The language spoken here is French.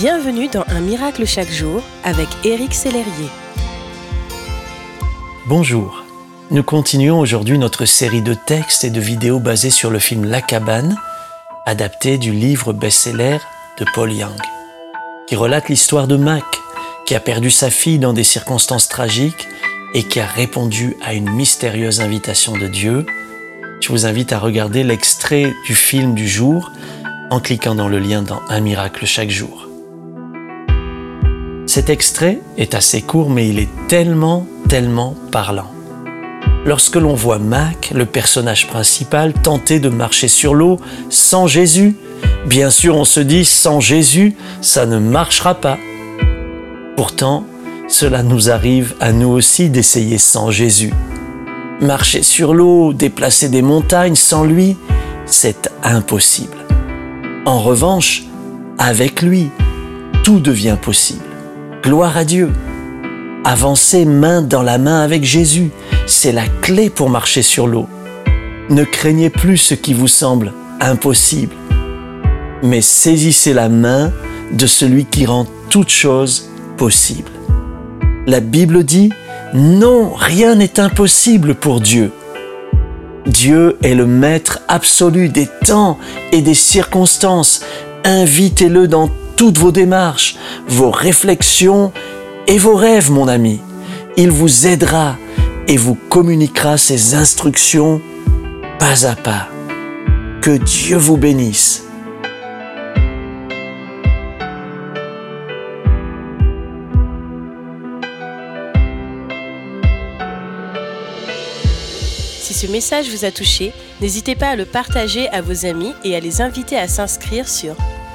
Bienvenue dans Un miracle chaque jour avec Éric Sellerier. Bonjour. Nous continuons aujourd'hui notre série de textes et de vidéos basés sur le film La Cabane, adapté du livre best-seller de Paul Young, qui relate l'histoire de Mac, qui a perdu sa fille dans des circonstances tragiques et qui a répondu à une mystérieuse invitation de Dieu. Je vous invite à regarder l'extrait du film du jour en cliquant dans le lien dans Un miracle chaque jour. Cet extrait est assez court mais il est tellement, tellement parlant. Lorsque l'on voit Mac, le personnage principal, tenter de marcher sur l'eau sans Jésus, bien sûr on se dit sans Jésus, ça ne marchera pas. Pourtant, cela nous arrive à nous aussi d'essayer sans Jésus. Marcher sur l'eau, déplacer des montagnes sans lui, c'est impossible. En revanche, avec lui, tout devient possible. Gloire à Dieu. Avancez main dans la main avec Jésus, c'est la clé pour marcher sur l'eau. Ne craignez plus ce qui vous semble impossible, mais saisissez la main de celui qui rend toute chose possible. La Bible dit, non, rien n'est impossible pour Dieu. Dieu est le maître absolu des temps et des circonstances. Invitez-le dans toutes vos démarches, vos réflexions et vos rêves, mon ami. Il vous aidera et vous communiquera ses instructions pas à pas. Que Dieu vous bénisse. Si ce message vous a touché, n'hésitez pas à le partager à vos amis et à les inviter à s'inscrire sur